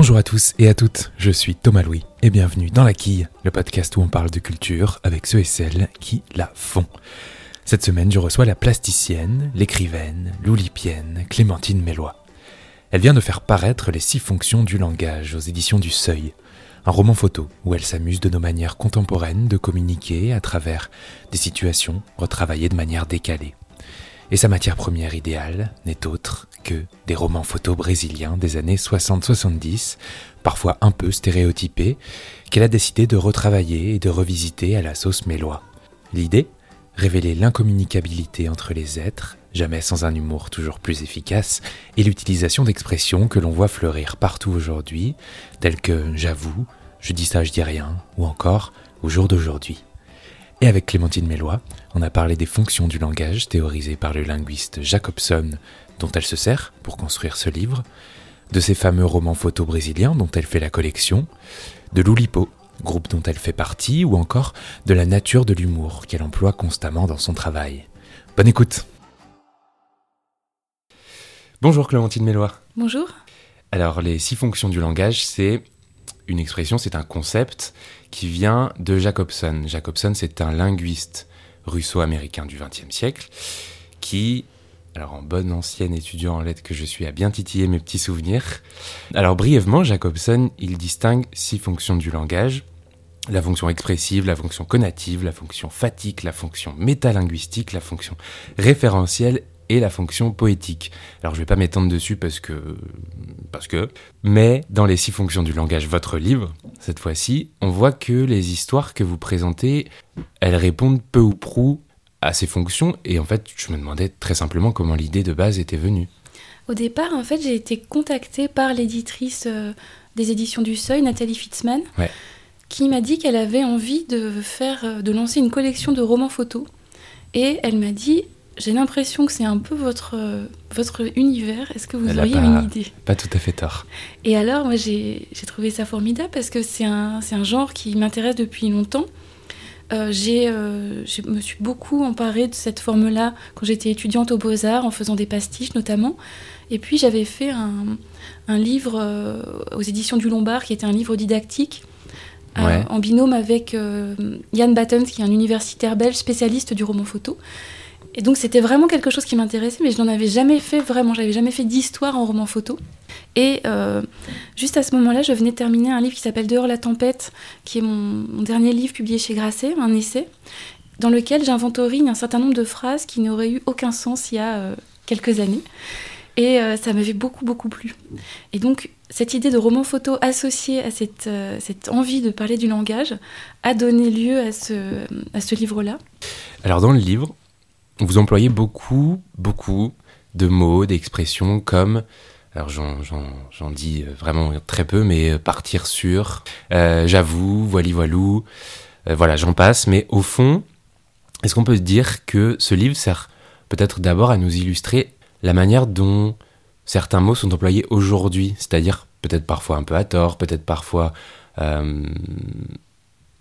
Bonjour à tous et à toutes, je suis Thomas Louis et bienvenue dans La Quille, le podcast où on parle de culture avec ceux et celles qui la font. Cette semaine, je reçois la plasticienne, l'écrivaine, l'oulipienne, Clémentine Mélois. Elle vient de faire paraître Les six fonctions du langage aux éditions du Seuil, un roman photo où elle s'amuse de nos manières contemporaines de communiquer à travers des situations retravaillées de manière décalée. Et sa matière première idéale n'est autre que des romans photos brésiliens des années 60-70, parfois un peu stéréotypés, qu'elle a décidé de retravailler et de revisiter à la sauce mélois. L'idée Révéler l'incommunicabilité entre les êtres, jamais sans un humour toujours plus efficace, et l'utilisation d'expressions que l'on voit fleurir partout aujourd'hui, telles que j'avoue, je dis ça, je dis rien, ou encore au jour d'aujourd'hui. Et avec Clémentine Mélois, on a parlé des fonctions du langage théorisées par le linguiste Jacobson, dont elle se sert pour construire ce livre, de ces fameux romans photos brésiliens dont elle fait la collection, de l'Oulipo, groupe dont elle fait partie, ou encore de la nature de l'humour qu'elle emploie constamment dans son travail. Bonne écoute Bonjour Clémentine Mélois. Bonjour. Alors les six fonctions du langage, c'est une expression, c'est un concept qui vient de Jacobson. Jacobson, c'est un linguiste russo-américain du XXe siècle qui, alors en bonne ancienne étudiant en lettres que je suis, a bien titillé mes petits souvenirs. Alors brièvement, Jacobson, il distingue six fonctions du langage. La fonction expressive, la fonction conative, la fonction fatigue, la fonction métalinguistique, la fonction référentielle et la fonction poétique. Alors je vais pas m'étendre dessus parce que parce que mais dans les six fonctions du langage votre livre cette fois-ci, on voit que les histoires que vous présentez, elles répondent peu ou prou à ces fonctions et en fait, je me demandais très simplement comment l'idée de base était venue. Au départ, en fait, j'ai été contactée par l'éditrice euh, des éditions du Seuil, Nathalie Fitzman, qui m'a dit qu'elle avait envie de faire euh, de lancer une collection de romans photos et elle m'a dit j'ai l'impression que c'est un peu votre, euh, votre univers. Est-ce que vous auriez une idée? Pas tout à fait tort. Et alors, moi, j'ai trouvé ça formidable parce que c'est un, un genre qui m'intéresse depuis longtemps. Euh, euh, je me suis beaucoup emparée de cette forme-là quand j'étais étudiante aux Beaux-Arts, en faisant des pastiches notamment. Et puis, j'avais fait un, un livre aux éditions du Lombard qui était un livre didactique. en binôme avec Yann Battens, qui est un universitaire belge spécialiste du roman photo. Et donc c'était vraiment quelque chose qui m'intéressait, mais je n'en avais jamais fait vraiment, j'avais jamais fait d'histoire en roman photo. Et euh, juste à ce moment-là, je venais de terminer un livre qui s'appelle Dehors la tempête, qui est mon, dernier livre publié chez Grasset, un essai, dans lequel j'inventorie un certain nombre de phrases qui n'auraient eu aucun sens il y a euh, quelques années. Et euh, ça m'avait beaucoup, beaucoup plu. Et donc, cette idée de roman photo associée à cette, cette envie de parler du langage a donné lieu à ce, à ce livre-là. Alors, dans le livre, vous employez beaucoup, beaucoup de mots, d'expressions comme, alors j'en dis vraiment très peu, mais partir sur, euh, j'avoue, voili voilou, euh, voilà, j'en passe, mais au fond, est-ce qu'on peut dire que ce livre sert peut-être d'abord à nous illustrer la manière dont certains mots sont employés aujourd'hui, c'est-à-dire peut-être parfois un peu à tort, peut-être parfois euh,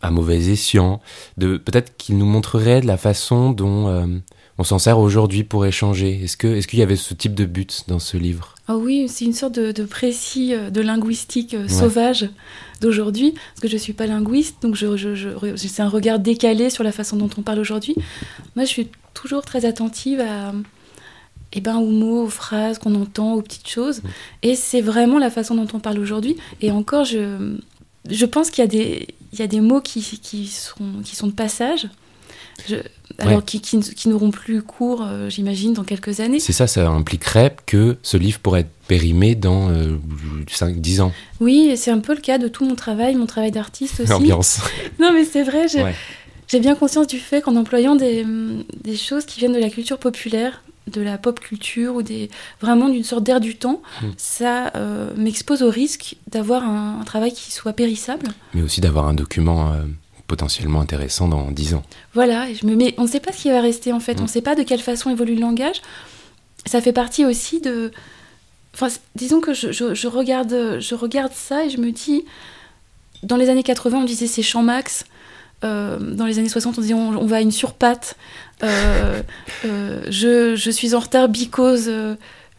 à mauvais escient, de peut-être qu'il nous montrerait de la façon dont on s'en sert aujourd'hui pour échanger. Est-ce que est-ce qu'il y avait ce type de but dans ce livre? Ah oui, c'est une sorte de, précis euh, de linguistique euh, sauvage d'aujourd'hui, parce que je suis pas linguiste, donc je, c'est un regard décalé sur la façon dont on parle aujourd'hui. Moi, je suis toujours très attentive à eh ben, aux mots, aux phrases qu'on entend, aux petites choses. Mm. Et c'est vraiment la façon dont on parle aujourd'hui. Et encore, je, je pense qu'il y a des, il y a des mots qui, qui, sont, qui sont de passage alors qui, qui, n'auront plus cours, euh, j'imagine, dans quelques années. C'est ça, ça impliquerait que ce livre pourrait être périmé dans 5-10 euh, ans. Oui, c'est un peu le cas de tout mon travail, mon travail d'artiste aussi. L'ambiance. non, mais c'est vrai, j'ai bien conscience du fait qu'en employant des, des, choses qui viennent de la culture populaire, de la pop culture ou des vraiment d'une sorte d'air du temps, hmm. ça euh, m'expose au risque d'avoir un, travail qui soit périssable. Mais aussi d'avoir un document potentiellement intéressant dans 10 ans. Voilà, je me mets, on ne sait pas ce qui va rester en fait, on ne mm. sait pas de quelle façon évolue le langage. Ça fait partie aussi de... Enfin, disons que je, regarde, je regarde ça et je me dis, dans les années 80, on disait c'est champ max. Euh, dans les années 60, on disait on, va à une surpatte. Euh, euh, je, je, suis en retard because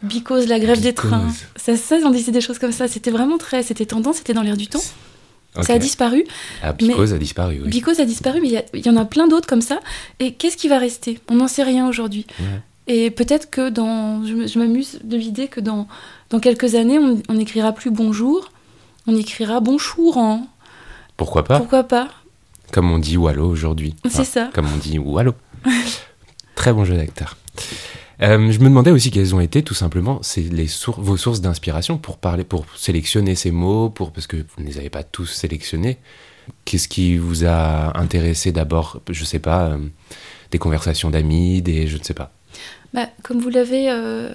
Because, la grève des trains. Ça, ça, on disait des choses comme ça. C'était vraiment très. C'était tendance, c'était dans l'air du temps. Ça a disparu. Ah, Because a disparu, oui. Because a disparu, mais il y en a plein d'autres comme ça. Et qu'est-ce qui va rester? On n'en sait rien aujourd'hui. Ouais. Et peut-être que dans. Je, m'amuse de l'idée que dans, dans quelques années, on n'écrira plus bonjour, on écrira bonjour. Hein. Pourquoi pas? Pourquoi pas? Comme on dit Wallo aujourd'hui. C'est ça. Comme on dit Wallo. Très bon jeu d'acteur. Euh, je me demandais aussi quelles ont été tout simplement vos sources d'inspiration pour parler, pour sélectionner ces mots, pour parce que vous ne les avez pas tous sélectionnés. Qu'est-ce qui vous a intéressé d'abord Je sais pas, euh, des conversations d'amis, des je ne sais pas. Bah, comme vous l'avez euh,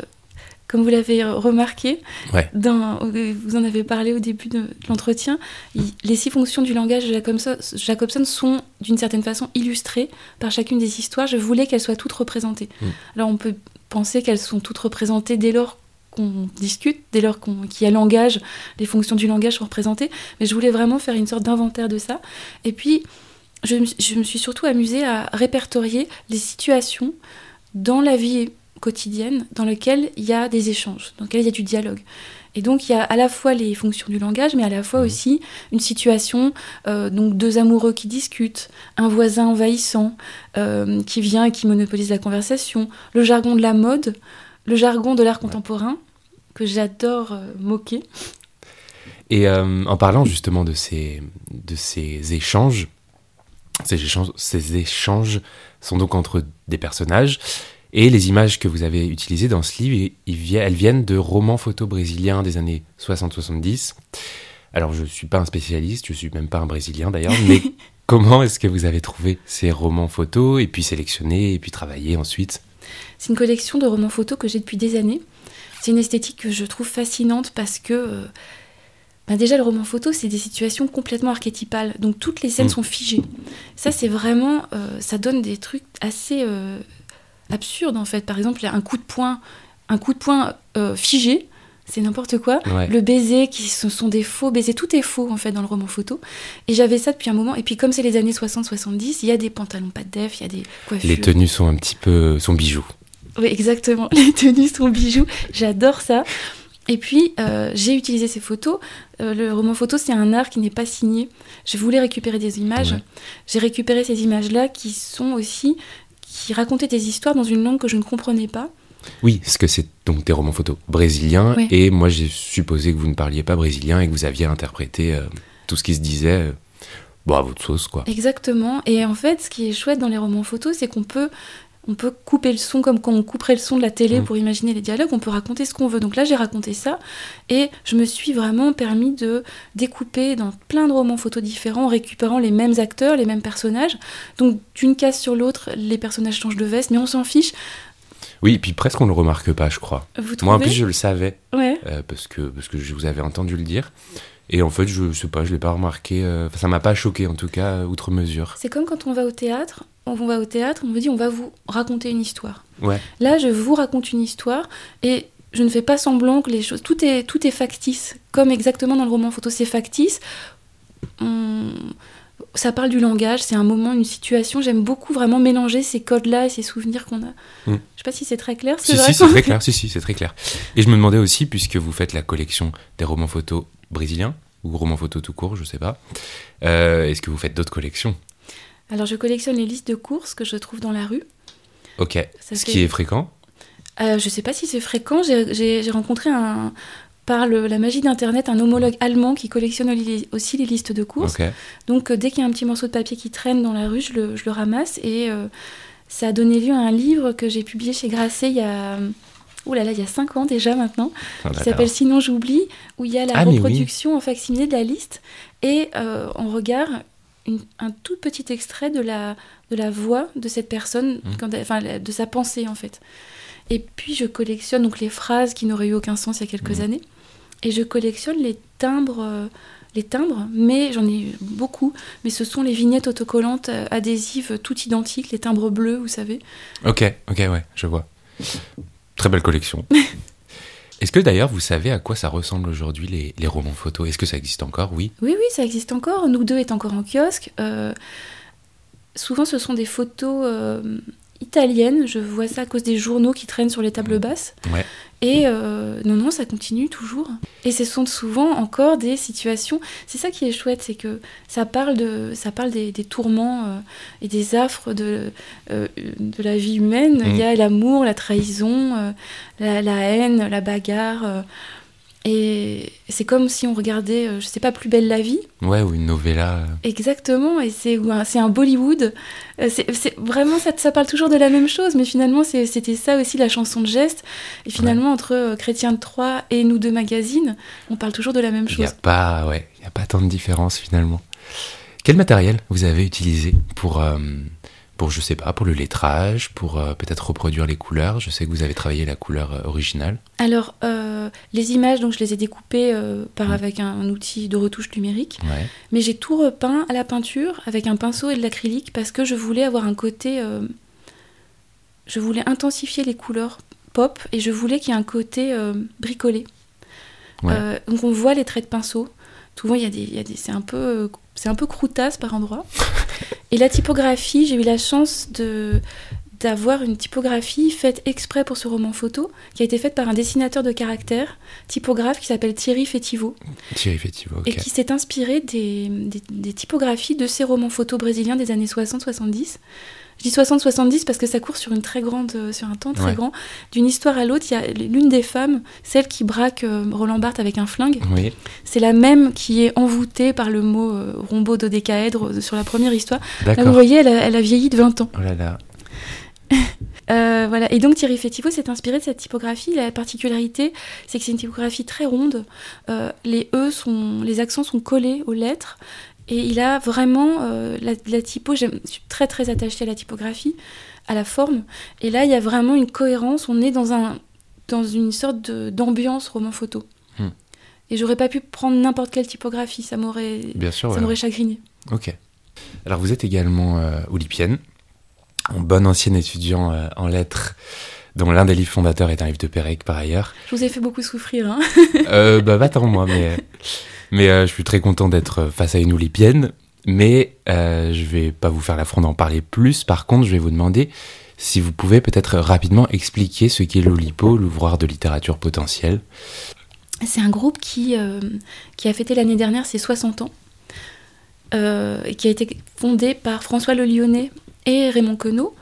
comme vous l'avez euh, remarqué, Ouais. dans- vous en avez parlé au début de, l'entretien, les six fonctions du langage de Jacobson, sont d'une certaine façon illustrées par chacune des histoires. Je voulais qu'elles soient toutes représentées. Mm. Alors on peut penser qu'elles sont toutes représentées dès lors qu'on discute, dès lors qu'on- qu'il y a langage, les fonctions du langage sont représentées, mais je voulais vraiment faire une sorte d'inventaire de ça. Et puis, je, je me suis surtout amusée à répertorier les situations dans la vie quotidienne dans lesquelles il y a des échanges, dans lesquelles il y a du dialogue. Et donc il y a à la fois les fonctions du langage, mais à la fois Mhm. aussi une situation, euh, donc deux amoureux qui discutent, un voisin envahissant euh, qui vient et qui monopolise la conversation, le jargon de la mode, le jargon de l'art contemporain, que j'adore euh, moquer. Et en parlant justement de ces, de ces échanges, ces échanges, ces échanges sont donc entre des personnages, et les images que vous avez utilisées dans ce livre, elles viennent de romans photos brésiliens des années 60-70. Alors je ne suis pas un spécialiste, je suis même pas un brésilien d'ailleurs, mais comment est-ce que vous avez trouvé ces romans photos, et puis sélectionné, et puis travaillé ensuite? C'est une collection de romans photos que j'ai depuis des années. C'est une esthétique que je trouve fascinante parce que euh, bah déjà le roman photo c'est des situations complètement archétypales, donc toutes les scènes Mm. sont figées. Ça c'est vraiment, euh, ça donne des trucs assez euh, absurdes en fait. Par exemple il y a un coup de poing, un coup de poing euh, figé, c'est n'importe quoi. Ouais. Le baiser, qui ce sont des faux baisers, tout est faux en fait dans le roman photo. Et j'avais ça depuis un moment. Et puis comme c'est les années 60-70, il y a des pantalons pas de def, il y a des coiffures. Les tenues sont un petit peu, sont bijoux. Oui, exactement. Les tenues sont bijoux. J'adore ça. Et puis, euh, j'ai utilisé ces photos. Euh, le roman photo, c'est un art qui n'est pas signé. Je voulais récupérer des images. Ouais. J'ai récupéré ces images-là qui sont aussi qui racontaient des histoires dans une langue que je ne comprenais pas. Oui, parce que c'est donc des romans photos brésiliens, Oui. et moi j'ai supposé que vous ne parliez pas brésilien et que vous aviez interprété euh, tout ce qui se disait euh, bon, à votre sauce, quoi. Exactement. Et en fait, ce qui est chouette dans les romans photos, c'est qu'on peut on peut couper le son comme quand on couperait le son de la télé Mm. pour imaginer les dialogues, on peut raconter ce qu'on veut. Donc là, j'ai raconté ça et je me suis vraiment permis de découper dans plein de romans photos différents en récupérant les mêmes acteurs, les mêmes personnages. Donc d'une case sur l'autre, les personnages changent de veste, mais on s'en fiche. Oui, et puis presque on le remarque pas, je crois. Vous Moi en plus je le savais, Ouais. euh, parce, que, parce que je vous avais entendu le dire, et en fait je sais pas, je l'ai pas remarqué, euh, ça m'a pas choqué en tout cas, euh, outre mesure. C'est comme quand on va au théâtre. On va au théâtre, on me dit on va vous raconter une histoire. Ouais, Là, je vous raconte une histoire et je ne fais pas semblant que les choses. Tout est, tout est factice, comme exactement dans le roman photo, c'est factice. On- Ça parle du langage, c'est un moment, une situation. J'aime beaucoup vraiment mélanger ces codes-là et ces souvenirs qu'on a. Mm. Je sais pas si c'est très clair. si, si, c'est très clair, si, si, c'est très clair. Et je me demandais aussi, puisque vous faites la collection des romans photos brésiliens, ou romans photos tout court, je sais pas, euh, est-ce que vous faites d'autres collections? Alors, je collectionne les listes de courses que je trouve dans la rue. Ok, Ça ce fait- qui est fréquent Euh, je sais pas si c'est fréquent. J'ai- rencontré un, par le- la magie d'Internet un homologue allemand qui collectionne aussi les listes de courses. Donc euh, dès qu'il y a un petit morceau de papier qui traîne dans la rue, je le, je le ramasse et euh, ça a donné lieu à un livre que j'ai publié chez Grasset il y a oh là là, il y a 5 ans déjà maintenant, là qui s'appelle Sinon j'oublie, où il y a la Ah, mais oui. reproduction en facsimilé de la liste et euh, en regard une- un tout petit extrait de la, de la voix de cette personne, Mhm. quand elle- enfin de sa pensée en fait. Et puis je collectionne donc les phrases qui n'auraient eu aucun sens il y a quelques Mhm. années, et je collectionne les timbres. euh, les timbres, mais j'en ai beaucoup, mais ce sont les vignettes autocollantes euh, adhésives toutes identiques, les timbres bleus, vous savez. Ok, ok, ouais, je vois. Très belle collection. Est-ce que d'ailleurs vous savez à quoi ça ressemble aujourd'hui les, les romans photos? Est-ce que ça existe encore? Oui. Oui, oui, ça existe encore. Nous deux est encore en kiosque. Euh, souvent, ce sont des photos euh, italiennes. Je vois ça à cause des journaux qui traînent sur les tables Mhm. basses. Ouais. Et euh, non, non, ça continue toujours. Et ce sont souvent encore des situations. C'est ça qui est chouette, c'est que ça parle, de, ça parle des, tourments euh, et des affres de, euh, de la vie humaine. Il y a l'amour, la trahison, la, la, haine, la bagarre. Et c'est comme si on regardait, euh, je sais pas, Plus belle la vie. Ouais, ou une novella. Exactement, et c'est un, un Bollywood. Euh, c'est vraiment, ça, ça parle toujours de la même chose, mais finalement, c'était ça aussi la chanson de geste. Et finalement, entre euh, Chrétien de Troyes et Nous deux magazines, on parle toujours de la même chose. Il n'y a, pas, ouais, a pas tant de différence finalement. Quel matériel vous avez utilisé pour, pour, je sais pas, pour le lettrage, pour euh, peut-être reproduire les couleurs. Je sais que vous avez travaillé la couleur euh, originale. Alors, euh, les images, donc je les ai découpées par, mm. avec un, outil de retouche numérique. Mais j'ai tout repeint à la peinture avec un pinceau et de l'acrylique parce que je voulais avoir un côté. je voulais intensifier les couleurs pop et je voulais qu'il y ait un côté bricolé. donc on voit les traits de pinceau. Souvent, il y a des, des c'est un peu, c'est un peu croutasse par endroits. Et la typographie, j'ai eu la chance de d'avoir une typographie faite exprès pour ce roman photo, qui a été faite par un dessinateur de caractères, typographe qui s'appelle Thierry Fetivo. Thierry Et qui s'est inspiré des, des, typographies de ces romans photos brésiliens des années 60-70. Je dis 60-70 parce que ça court sur une très grande, euh, sur un temps très grand. D'une histoire à l'autre, il y a l'une des femmes, celle qui braque euh, Roland Barthes avec un flingue. C'est la même qui est envoûtée par le mot euh, rombo dodécaèdre sur la première histoire. Là, vous voyez, elle a, vieilli de 20 ans. Oh là là. voilà. Et donc Thierry Fetivo s'est inspiré de cette typographie. La particularité, c'est que c'est une typographie très ronde. les E sont, les accents sont collés aux lettres et il a vraiment euh, la, typo, je suis très très attachée à la typographie, à la forme. Et là, il y a vraiment une cohérence. On est dans, un, dans une sorte d'ambiance roman photo. Hmm. Et j'aurais pas pu prendre n'importe quelle typographie, ça m'aurait ça m'aurait chagriné. Ok. Alors vous êtes également euh, oulipienne, un bon ancien étudiant euh, en lettres dont l'un des livres fondateurs est un livre de Pérec par ailleurs. Je vous ai fait beaucoup souffrir. Hein euh, bah tant moi, mais mais euh, je suis très content d'être face à une Oulipienne. Mais euh, je vais pas vous faire l'affront d'en parler plus. Par contre, je vais vous demander si vous pouvez peut-être rapidement expliquer ce qu'est l'Oulipo, l'ouvroir de littérature potentielle. C'est un groupe qui, euh, a fêté l'année dernière ses 60 ans, euh, et qui a été fondé par François Le Lyonnais et Raymond Queneau,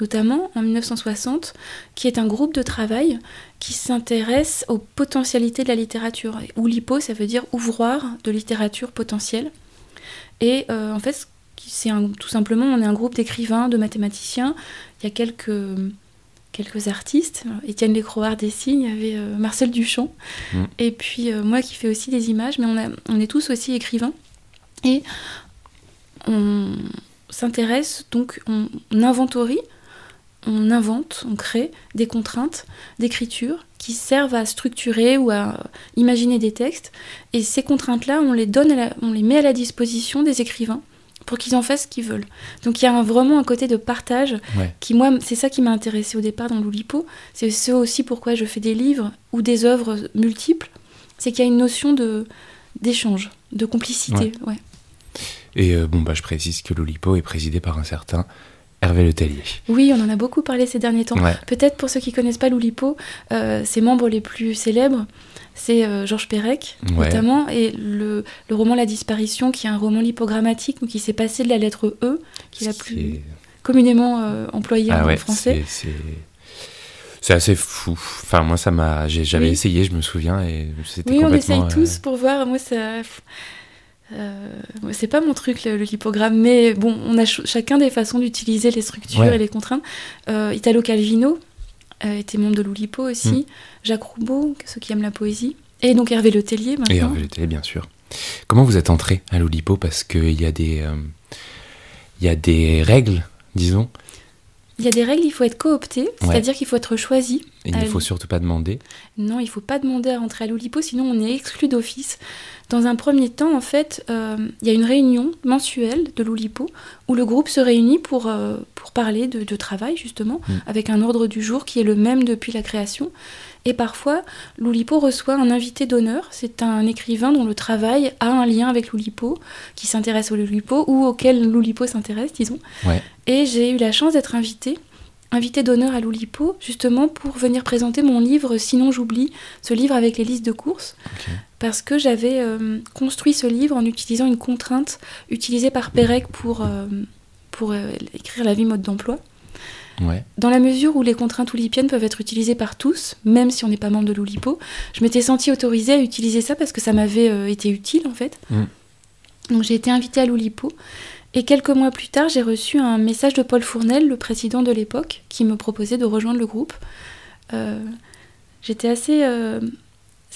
notamment en 1960, qui est un groupe de travail qui s'intéresse aux potentialités de la littérature. Oulipo, ça veut dire ouvroir de littérature potentielle. Et euh, en fait, c'est tout simplement, on est un groupe d'écrivains, de mathématiciens. Il y a quelques, quelques artistes. Étienne Lécroard dessine, il y avait euh, Marcel Duchamp. Mm. Et puis euh, moi qui fais aussi des images, mais on, a, on est tous aussi écrivains. Et on s'intéresse, donc on, on inventorie on invente, on crée des contraintes d'écriture qui servent à structurer ou à imaginer des textes. Et ces contraintes-là, on les donne, on les met à la disposition des écrivains pour qu'ils en fassent ce qu'ils veulent. Donc il y a vraiment un côté de partage qui, moi, c'est ça qui m'a intéressé au départ dans l'Oulipo. C'est ce aussi pourquoi je fais des livres ou des œuvres multiples. C'est qu'il y a une notion de d'échange, de complicité. Ouais. Et euh, bon, bah, je précise que l'Oulipo est présidé par un certain Hervé Letellier. Oui, on en a beaucoup parlé ces derniers temps. Peut-être pour ceux qui connaissent pas l'Oulipo, euh, ses membres les plus célèbres, c'est euh, Georges Perec, notamment, et le, roman La disparition, qui est un roman lipogrammatique, donc qui s'est passé de la lettre E, qui est la plus communément euh, employée ah en français. C'est assez fou. Enfin, moi, ça m'a. J'avais essayé, je me souviens, et c'était oui, complètement. Oui, on essaye tous pour voir. Moi, ça. Euh, c'est pas mon truc le, lipogramme, mais bon, on a chacun des façons d'utiliser les structures et les contraintes. Euh, Italo Calvino euh, était membre de l'Oulipo aussi, hmm. Jacques Roubaud, ceux qui aiment la poésie, et donc Hervé Letellier maintenant. Et Hervé Letellier, bien sûr. Comment vous êtes entré à l'Oulipo? Parce qu'il y, a des, il y a des règles, disons. Il y a des règles, il faut être coopté, c'est-à-dire qu'il faut être choisi. il ne faut surtout pas demander. Non, il ne faut pas demander à rentrer à l'Oulipo, sinon on est exclu d'office. Dans un premier temps, en fait, euh, il y a une réunion mensuelle de l'Oulipo où le groupe se réunit pour, euh, pour parler de, travail, justement, mm. avec un ordre du jour qui est le même depuis la création. Et parfois, l'Oulipo reçoit un invité d'honneur. C'est un écrivain dont le travail a un lien avec l'Oulipo, qui s'intéresse au l'Oulipo ou auquel l'Oulipo s'intéresse, disons. Et j'ai eu la chance d'être invitée invité d'honneur à l'Oulipo, justement pour venir présenter mon livre Sinon j'oublie, ce livre avec les listes de courses, parce que j'avais euh, construit ce livre en utilisant une contrainte utilisée par Pérec pour, euh, pour euh, écrire la vie mode d'emploi. Dans la mesure où les contraintes oulipiennes peuvent être utilisées par tous, même si on n'est pas membre de l'Oulipo, je m'étais sentie autorisée à utiliser ça parce que ça m'avait été utile en fait. Mm. Donc j'ai été invitée à l'Oulipo et quelques mois plus tard, j'ai reçu un message de Paul Fournel, le président de l'époque, qui me proposait de rejoindre le groupe. Euh, j'étais assez. Euh,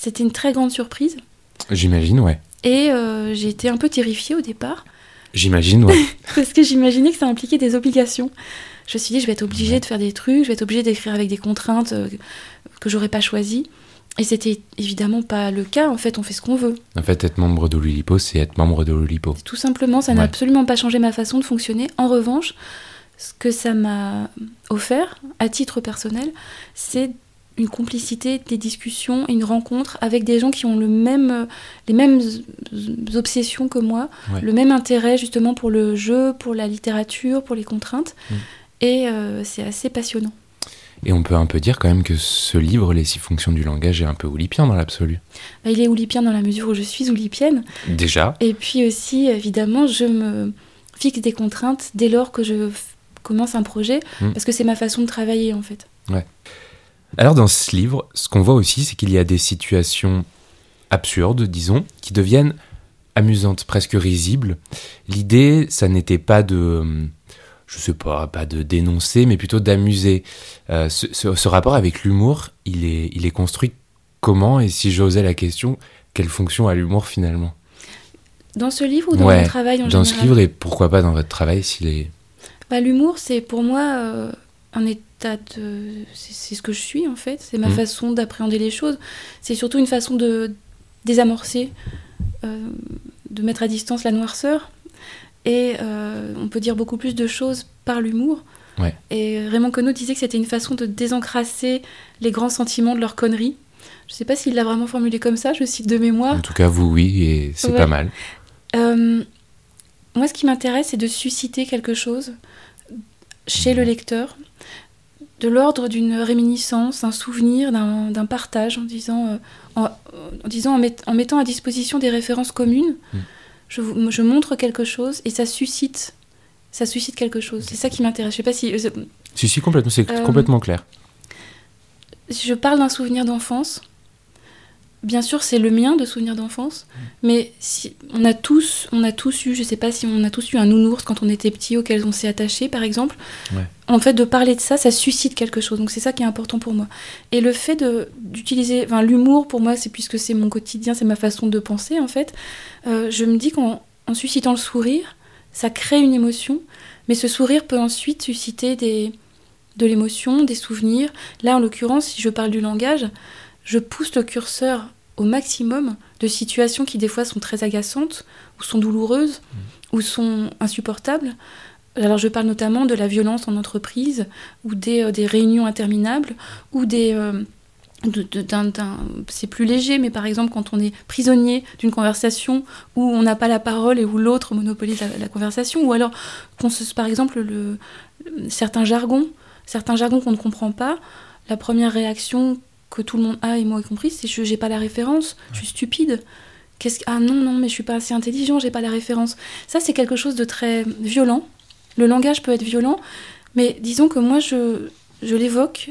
c'était une très grande surprise. J'imagine, ouais. Et euh, j'ai été un peu terrifiée au départ. J'imagine, ouais. Parce que j'imaginais que ça impliquait des obligations. Je me suis dit, je vais être obligée de faire des trucs, je vais être obligée d'écrire avec des contraintes que j'aurais pas choisies. Et c'était évidemment pas le cas. En fait, on fait ce qu'on veut. En fait, être membre de l'Olipo, c'est être membre de l'Olipo. Tout simplement, ça n'a absolument pas changé ma façon de fonctionner. En revanche, ce que ça m'a offert, à titre personnel, c'est une complicité, des discussions, une rencontre avec des gens qui ont le même, les mêmes obsessions que moi, le même intérêt justement pour le jeu, pour la littérature, pour les contraintes. Mm. Et euh, c'est assez passionnant. Et on peut un peu dire quand même que ce livre, Les six fonctions du langage, est un peu oulipien dans l'absolu. Bah, il est oulipien dans la mesure où je suis oulipienne. Déjà. Et puis aussi, évidemment, je me fixe des contraintes dès lors que je commence un projet, hmm. parce que c'est ma façon de travailler en fait. Ouais. Alors dans ce livre, ce qu'on voit aussi, c'est qu'il y a des situations absurdes, disons, qui deviennent amusantes, presque risibles. L'idée, ça n'était pas de je sais pas, pas de dénoncer, mais plutôt d'amuser. Euh, ce, rapport avec l'humour, il est, il est construit comment Et si j'osais la question, quelle fonction a l'humour finalement? Dans ce livre ou dans mon travail en Dans ce livre et pourquoi pas dans votre travail s'il est... Bah, l'humour, c'est pour moi euh, un de... C'est ce que je suis en fait, c'est ma mmh. façon d'appréhender les choses. C'est surtout une façon de désamorcer, euh, de mettre à distance la noirceur et euh, on peut dire beaucoup plus de choses par l'humour. Et Raymond Queneau disait que c'était une façon de désencrasser les grands sentiments de leur connerie. Je ne sais pas s'il l'a vraiment formulé comme ça, je cite de mémoire. En tout cas, vous, oui, et c'est pas mal. Euh, moi, ce qui m'intéresse, c'est de susciter quelque chose chez le lecteur, de l'ordre d'une réminiscence, un souvenir, d'un partage, en disant, euh, en, disant en, mettant à disposition des références communes. Mm je, je montre quelque chose et ça suscite, ça suscite quelque chose. C'est ça qui m'intéresse. Je sais pas si. Euh, si, si, complètement, c'est euh, complètement clair. Je parle d'un souvenir d'enfance bien sûr, c'est le mien de souvenir d'enfance, mais si, on, a tous, on a tous eu, je sais pas si on a tous eu un nounours quand on était petit auquel on s'est attaché, par exemple. En fait, de parler de ça, ça suscite quelque chose. Donc c'est ça qui est important pour moi. Et le fait d'utiliser, enfin l'humour pour moi, c'est puisque c'est mon quotidien, c'est ma façon de penser en fait. Euh, je me dis qu'en suscitant le sourire, ça crée une émotion, mais ce sourire peut ensuite susciter des, de l'émotion, des souvenirs. Là, en l'occurrence, si je parle du langage je pousse le curseur au maximum de situations qui des fois sont très agaçantes, ou sont douloureuses, mmh. ou sont insupportables. Alors je parle notamment de la violence en entreprise, ou des, euh, réunions interminables, ou des... Euh, c'est plus léger, mais par exemple quand on est prisonnier d'une conversation où on n'a pas la parole et où l'autre monopolise la, conversation, ou alors qu'on se, par exemple le, certains jargons, certains jargons qu'on ne comprend pas, la première réaction que tout le monde a, et moi y compris, c'est que j'ai pas la référence, je suis stupide. Qu'est-ce ah non non mais je suis pas assez intelligent, j'ai pas la référence. Ça c'est quelque chose de très violent. Le langage peut être violent, mais disons que moi je je l'évoque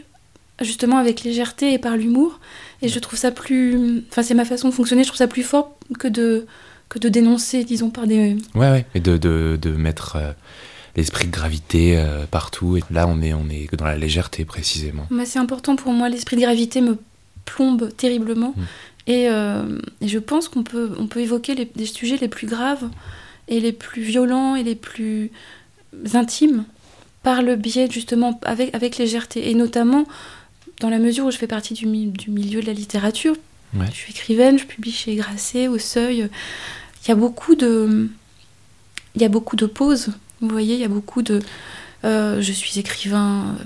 justement avec légèreté et par l'humour et je trouve ça plus enfin c'est ma façon de fonctionner, je trouve ça plus fort que de que de dénoncer disons par des Ouais ouais, et de, de, de mettre euh, l'esprit de gravité euh, partout. Et là, on est, on est dans la légèreté précisément. c'est important pour moi. L'esprit de gravité me plombe terriblement. Mm. Euh, et, je pense qu'on peut, on peut évoquer les, sujets les plus graves et les plus violents et les plus intimes par le biais justement avec, avec légèreté. Et notamment dans la mesure où je fais partie du, du milieu de la littérature. Je suis écrivaine, je publie chez Grasset, au Seuil. Il y a beaucoup de, il y a beaucoup de pauses vous voyez, il y a beaucoup de. Euh, je suis écrivain,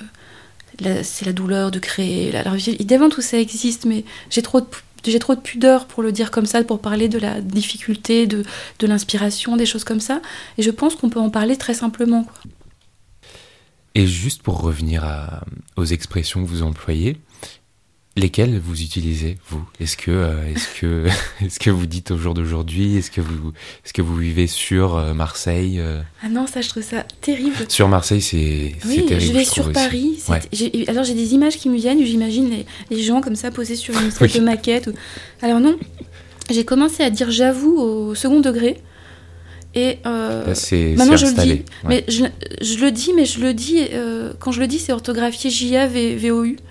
euh, c'est la douleur de créer. La, évidemment, tout ça existe, mais j'ai trop de. J'ai trop de pudeur pour le dire comme ça, pour parler de la difficulté, de, de l'inspiration, des choses comme ça. Et je pense qu'on peut en parler très simplement. Et juste pour revenir aux expressions que vous employez, lesquelles vous utilisez, vous? Est-ce que, euh, est-ce que, est-ce que vous dites au jour d'aujourd'hui? Est-ce que vous, est-ce que vous vivez sur euh, Marseille euh? Ah non, ça, je trouve ça terrible. Sur Marseille, c'est Oui, terrible. je vais sur aussi. Paris. Ouais. Alors j'ai des images qui me viennent, où j'imagine les, les gens comme ça posés sur une Oui. de maquette. ou- Alors non, j'ai commencé à dire j'avoue au second degré. Et euh, maintenant je le dis. Ouais. Mais je, je le dis, mais je le dis, euh, quand je le dis, c'est orthographié J-A-V-O-U. O-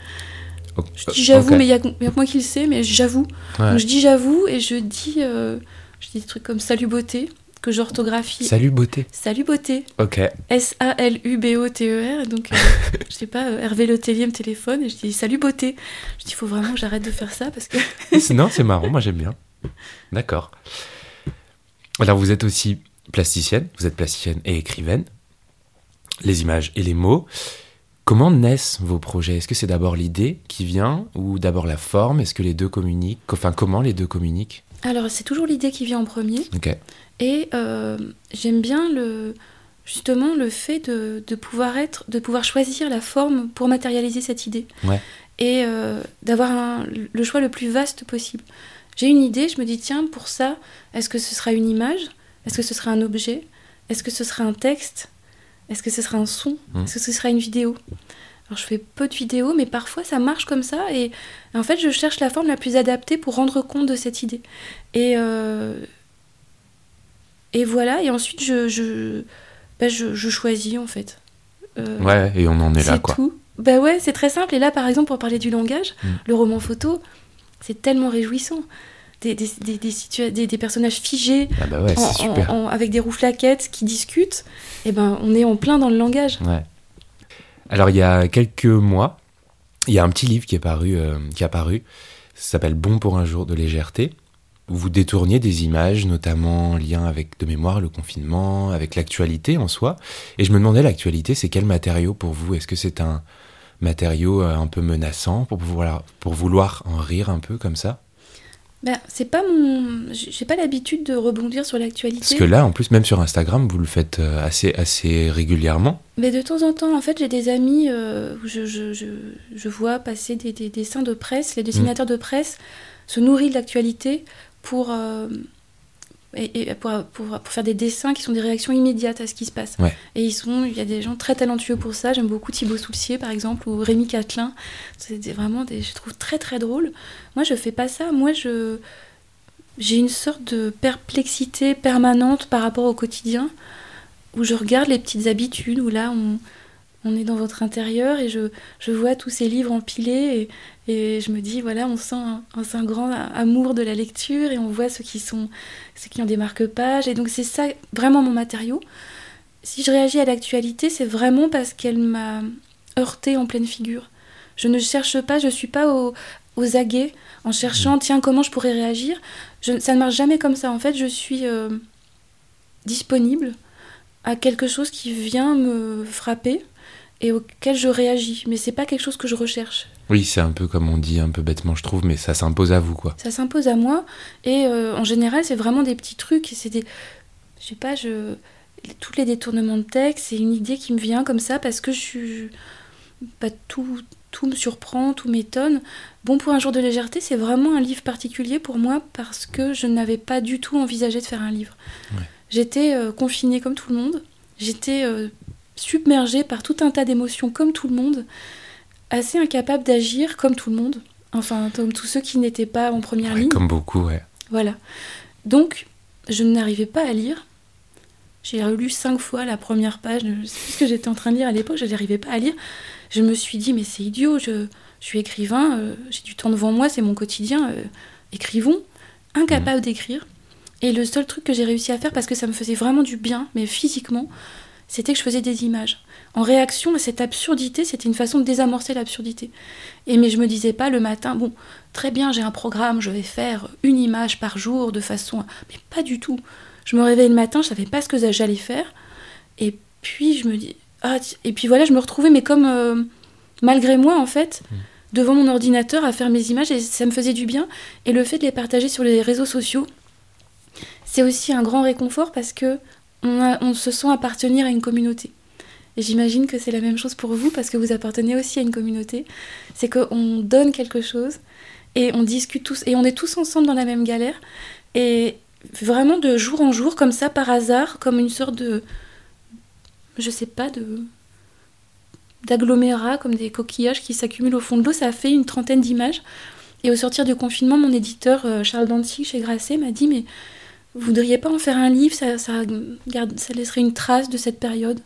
Je dis j'avoue, mais il y, a que y a que moi qui le sais, mais j'avoue. Ouais. Donc je dis j'avoue et je dis, euh, je dis des trucs comme salut beauté, que j'orthographie. Salut beauté. Salut beauté. Ok. S-A-L-U-B-O-T-E-R. Donc, euh, je sais pas, euh, Hervé Letellier me téléphone et je dis salut beauté. Je dis, il faut vraiment que j'arrête de faire ça parce que. Non, c'est marrant, moi j'aime bien. D'accord. Alors vous êtes aussi plasticienne, vous êtes plasticienne et écrivaine, les images et les mots. Comment naissent vos projets? Est-ce que c'est d'abord l'idée qui vient ou d'abord la forme? Est-ce que les deux communiquent? Enfin, comment les deux communiquent? Alors, c'est toujours l'idée qui vient en premier. Et euh, j'aime bien le. Justement, le fait de, de pouvoir être, de pouvoir choisir la forme pour matérialiser cette idée. Ouais. Et euh, d'avoir le choix le plus vaste possible. J'ai une idée, je me dis, tiens, pour ça, est-ce que ce sera une image? Est-ce que ce sera un objet? Est-ce que ce sera un texte? Est-ce que ce sera un son Mhm. Est-ce que ce sera une vidéo Alors, je fais peu de vidéos, mais parfois ça marche comme ça. Et en fait, je cherche la forme la plus adaptée pour rendre compte de cette idée. Et, euh, et voilà, et ensuite, je, je, bah, je, je choisis, en fait. Euh, Ouais, et on en est là, c'est quoi. tout. Bah ouais, c'est très simple. Et là, par exemple, pour parler du langage, Mm. le roman photo, c'est tellement réjouissant. Des, des, des, des, personnages figés, Ah bah ouais, en- c'est super. en- en- avec des rouflaquettes qui discutent, et ben on est en plein dans le langage. Ouais. Alors il y a quelques mois, il y a un petit livre qui est paru, euh, qui a paru, ça s'appelle Bon pour un jour de légèreté, où vous détourniez des images, notamment en lien avec de mémoire le confinement, avec l'actualité en soi. Et je me demandais l'actualité, c'est quel matériau pour vous? Est-ce que c'est un matériau euh, un peu menaçant pour vouloir, pour vouloir en rire un peu comme ça? Ben, c'est pas mon. J'ai pas l'habitude de rebondir sur l'actualité. Parce que là, en plus, même sur Instagram, vous le faites euh, assez, assez régulièrement. Mais de temps en temps, en fait, j'ai des amis euh, où je, je, je, je vois passer des, des dessins de presse. Les dessinateurs Mm. de presse se nourrissent de l'actualité pour, euh, et, et pour, pour, pour faire des dessins qui sont des réactions immédiates à ce qui se passe. Ouais. Et ils sont, il y a des gens très talentueux pour ça. J'aime beaucoup Thibaut Soulcier, par exemple, ou Rémi Catelin. C'est vraiment des, je trouve très très drôle. Moi, je fais pas ça. Moi, je j'ai une sorte de perplexité permanente par rapport au quotidien où je regarde les petites habitudes, où là on, on est dans votre intérieur et je, je vois tous ces livres empilés et, je me dis voilà on sent un, un- un grand amour de la lecture et on voit ceux qui sont ceux qui ont des marque-pages et donc c'est ça vraiment mon matériau. Si je réagis à l'actualité, c'est vraiment parce qu'elle m'a heurté en pleine figure. Je ne cherche pas, je suis pas au- aux aguets en cherchant tiens comment je pourrais réagir. Je- ça ne marche jamais comme ça. En fait, je suis euh, disponible à quelque chose qui vient me frapper et auquel je réagis. Mais c'est pas quelque chose que je recherche. Oui, c'est un peu comme on dit, un peu bêtement, je trouve, mais ça s'impose à vous, quoi. Ça s'impose à moi et euh, en général, c'est vraiment des petits trucs. C'est des, je sais pas, je tous les détournements de texte, c'est une idée qui me vient comme ça parce que je suis pas tout tout me surprend, tout m'étonne. Bon pour un jour de légèreté, c'est vraiment un livre particulier pour moi parce que je n'avais pas du tout envisagé de faire un livre. Ouais. J'étais euh, confinée comme tout le monde. J'étais euh, submergée par tout un tas d'émotions comme tout le monde, assez incapable d'agir comme tout le monde. Enfin, comme tous ceux qui n'étaient pas en première Ouais, ligne. comme beaucoup, ouais. Voilà. Donc, je n'arrivais pas à lire. J'ai relu cinq fois la première page de ce que j'étais en train de lire à l'époque, je n'arrivais pas à lire. Je me suis dit, mais c'est idiot, je, je suis écrivain, euh, j'ai du temps devant moi, c'est mon quotidien, euh, écrivons. Incapable d'écrire. Et le seul truc que j'ai réussi à faire, parce que ça me faisait vraiment du bien, mais physiquement, c'était que je faisais des images. En réaction à cette absurdité, c'était une façon de désamorcer l'absurdité. Et mais je me disais pas le matin, bon, très bien, j'ai un programme, je vais faire une image par jour de façon. à- Mais pas du tout. Je me réveillais le matin, je savais pas ce que j'allais faire. Et puis je me dis. Ah, et puis voilà, je me retrouvais, mais comme euh, malgré moi, en fait, devant mon ordinateur à faire mes images, et ça me faisait du bien. Et le fait de les partager sur les réseaux sociaux, c'est aussi un grand réconfort parce que on, a- on se sent appartenir à une communauté. Et j'imagine que c'est la même chose pour vous parce que vous appartenez aussi à une communauté, c'est qu'on donne quelque chose et on discute tous et on est tous ensemble dans la même galère. Et vraiment de jour en jour comme ça par hasard comme une sorte de je sais pas de d'agglomérats comme des coquillages qui s'accumulent au fond de l'eau ça a fait une trentaine d'images. Et au sortir du confinement mon éditeur euh, Charles Dancy chez Grasset m'a dit mais vous voudriez pas en faire un livre? Ça, ça, garde, ça laisserait une trace de cette période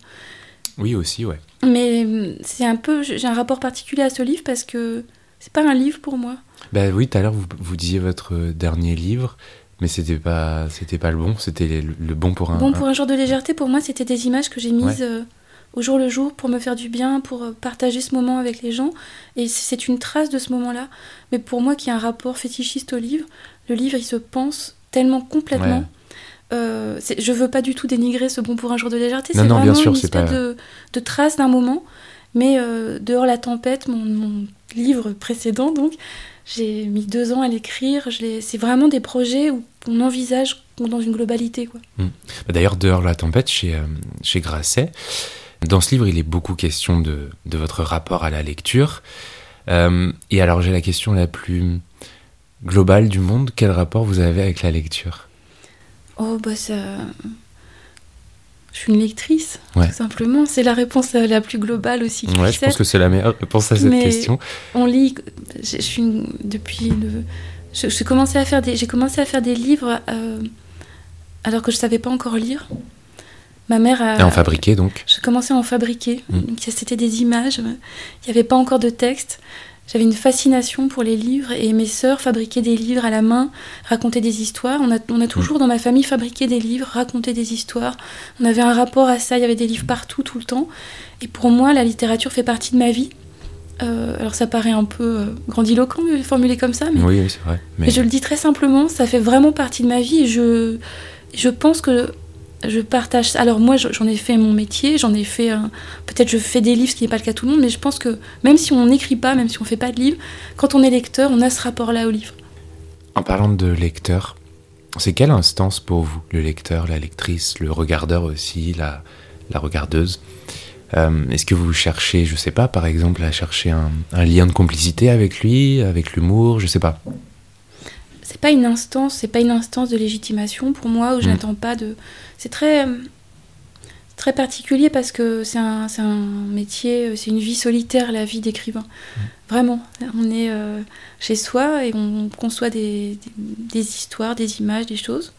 oui aussi ouais mais euh, c'est un peu j'ai un rapport particulier à ce livre parce que c'est pas un livre pour moi bah oui, tout à l'heure, vous, vous, disiez votre dernier livre, mais c'était pas, c'était pas le bon, c'était le, bon pour un. Bon pour un jour de légèreté, pour moi, c'était des images que j'ai mises euh, au jour le jour pour me faire du bien, pour euh, partager ce moment avec les gens. Et c'est une trace de ce moment-là. Mais pour moi, qui a un rapport fétichiste au livre, le livre, il se pense tellement complètement. Euh, je veux pas du tout dénigrer ce bon pour un jour de légèreté, c'est vraiment bien sûr, une espèce pas... de, de, trace d'un moment. Mais euh, dehors la tempête, mon, mon livre précédent, donc, j'ai mis deux ans à l'écrire. C'est vraiment des projets où on envisage dans une globalité. Quoi. Mmh. D'ailleurs, Dehors la tempête, chez, euh, chez Grasset, dans ce livre, il est beaucoup question de, de votre rapport à la lecture. Euh, et alors, j'ai la question la plus globale du monde. Quel rapport vous avez avec la lecture? Oh, bah ça je suis une lectrice, tout simplement. C'est la réponse la plus globale aussi. Ouais, je pense que c'est la meilleure réponse à cette question. On lit. Je, suis depuis le. J'ai commencé à faire des. J'ai commencé à faire des livres euh, alors que je savais pas encore lire. Ma mère a. Et en fabriquer donc. Je commençais à en fabriquer. Mm. C'était des images. Il n'y avait pas encore de texte. J'avais une fascination pour les livres et mes sœurs fabriquaient des livres à la main, racontaient des histoires. On a, on a toujours dans ma famille fabriqué des livres, raconté des histoires. On avait un rapport à ça, il y avait des livres partout, tout le temps. Et pour moi, la littérature fait partie de ma vie. Euh, alors ça paraît un peu euh, grandiloquent de formuler comme ça, mais, oui, c'est vrai. Mais... je le dis très simplement, ça fait vraiment partie de ma vie et je, je pense que je partage. Alors moi, j'en ai fait mon métier, j'en ai fait. Peut-être je fais des livres, ce qui n'est pas le cas de tout le monde, mais je pense que même si on n'écrit pas, même si on ne fait pas de livres, quand on est lecteur, on a ce rapport-là au livre. En parlant de lecteur, c'est quelle instance pour vous Le lecteur, la lectrice, le regardeur aussi, la, la regardeuse? Euh, Est-ce que vous cherchez, je sais pas, par exemple, à chercher un, lien de complicité avec lui, avec l'humour, je sais pas? Pas une instance, c'est pas une instance de légitimation pour moi où je mm. n'attends pas de. C'est très très particulier parce que c'est un, un, métier, c'est une vie solitaire, la vie d'écrivain. Mm. Vraiment, on est euh, chez soi et on conçoit des, des, histoires, des images, des choses.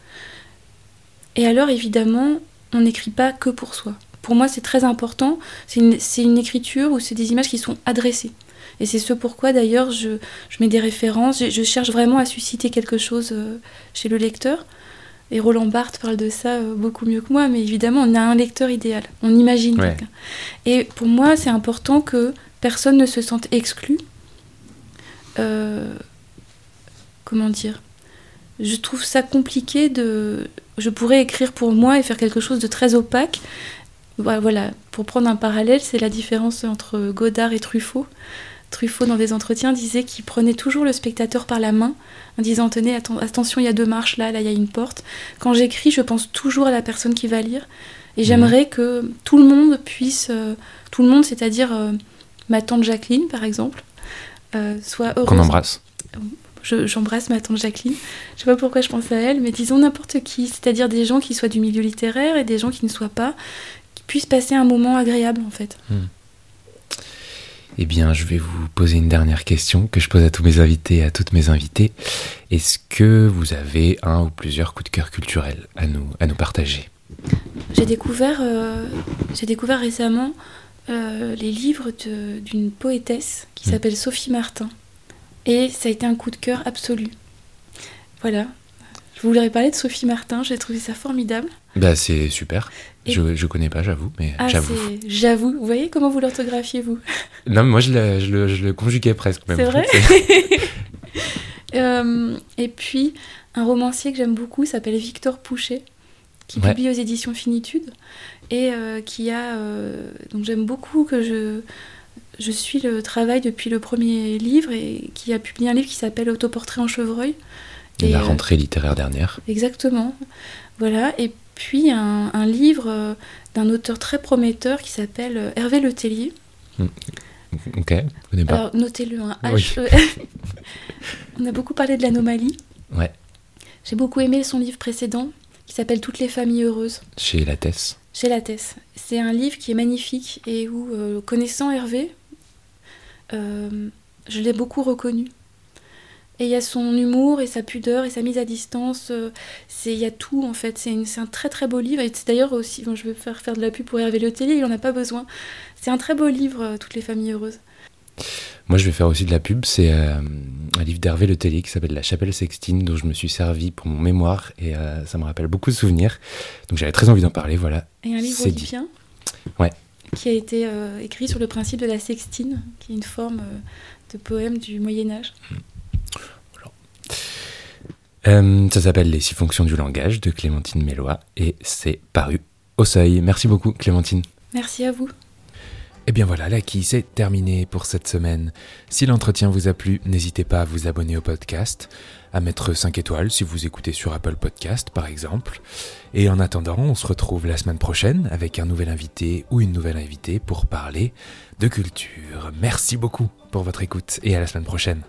Et alors, évidemment, on n'écrit pas que pour soi. Pour moi, c'est très important. C'est une, une, écriture où c'est des images qui sont adressées. Et c'est ce pourquoi d'ailleurs je, je, mets des références, je, je, cherche vraiment à susciter quelque chose euh, chez le lecteur. Et Roland Barthes parle de ça euh, beaucoup mieux que moi, mais évidemment, on a un lecteur idéal, on imagine ouais. quelqu'un. Et pour moi, c'est important que personne ne se sente exclu. Euh, comment dire? Je trouve ça compliqué de. Je pourrais écrire pour moi et faire quelque chose de très opaque. Voilà, pour prendre un parallèle, c'est la différence entre Godard et Truffaut. Truffaut, dans des entretiens, disait qu'il prenait toujours le spectateur par la main en disant Tenez, attention, il y a deux marches là, là, il y a une porte. Quand j'écris, je pense toujours à la personne qui va lire. Et mhm. j'aimerais que tout le monde puisse, euh, tout le monde, c'est-à-dire euh, ma tante Jacqueline, par exemple, euh, soit heureuse. Qu'on embrasse. J'embrasse ma tante Jacqueline. Je sais pas pourquoi je pense à elle, mais disons n'importe qui, c'est-à-dire des gens qui soient du milieu littéraire et des gens qui ne soient pas, qui puissent passer un moment agréable en fait. Mhm. Eh bien, je vais vous poser une dernière question que je pose à tous mes invités et à toutes mes invitées. Est-ce que vous avez un ou plusieurs coups de cœur culturels à nous, à nous partager? J'ai découvert, euh, découvert récemment euh, les livres d'une poétesse qui mmh. s'appelle Sophie Martin. Et ça a été un coup de cœur absolu. Voilà. Je voulais parler de Sophie Martin, j'ai trouvé ça formidable. Bah, c'est super. Je, je connais pas, j'avoue, mais ah, j'avoue. J'avoue. Vous voyez comment vous l'orthographiez, vous Non, moi, je le, je, le, je le, conjuguais presque même. C'est vrai? Euh, Et puis, un romancier que j'aime beaucoup s'appelle Victor Pouchet, qui ouais. publie aux éditions Finitude, et euh, qui a... Euh, donc, j'aime beaucoup que je... Je suis le travail depuis le premier livre et qui a publié un livre qui s'appelle Autoportrait en chevreuil Et, la rentrée littéraire dernière. Exactement. Voilà. Et puis un, livre d'un auteur très prometteur qui s'appelle Hervé Letellier. Hmm. Ok, vous pas. Alors notez-le, un hein, H. E On a beaucoup parlé de l'anomalie. Ouais. J'ai beaucoup aimé son livre précédent qui s'appelle Toutes les familles heureuses. Chez Lattès. Chez Lattès. C'est un livre qui est magnifique et où, euh, connaissant Hervé, euh, je l'ai beaucoup reconnu. Et il y a son humour et sa pudeur et sa mise à distance. Euh, c'est il y a tout en fait. C'est un très très beau livre. Et c'est d'ailleurs aussi, bon, je vais faire faire de la pub pour Hervé Le Télé, il n'en a pas besoin. C'est un très beau livre, Toutes les familles heureuses. Moi, je vais faire aussi de la pub. C'est euh, un livre d'Hervé Le Tellier qui s'appelle La Chapelle Sextine, dont je me suis servi pour mon mémoire et euh, ça me rappelle beaucoup de souvenirs. Donc j'avais très envie d'en parler. Voilà. Et un livre olympien Ouais. Qui a été euh, écrit sur le principe de la sextine, qui est une forme de poème du Moyen Âge. ça s'appelle Les six fonctions du langage de Clémentine Mélois et c'est paru au seuil. Merci beaucoup Clémentine. Merci à vous. Et eh bien voilà, la qui c'est terminé pour cette semaine. Si l'entretien vous a plu, n'hésitez pas à vous abonner au podcast, à mettre 5 étoiles si vous écoutez sur Apple Podcast par exemple. Et en attendant, on se retrouve la semaine prochaine avec un nouvel invité ou une nouvelle invitée pour parler de culture. Merci beaucoup pour votre écoute et à la semaine prochaine.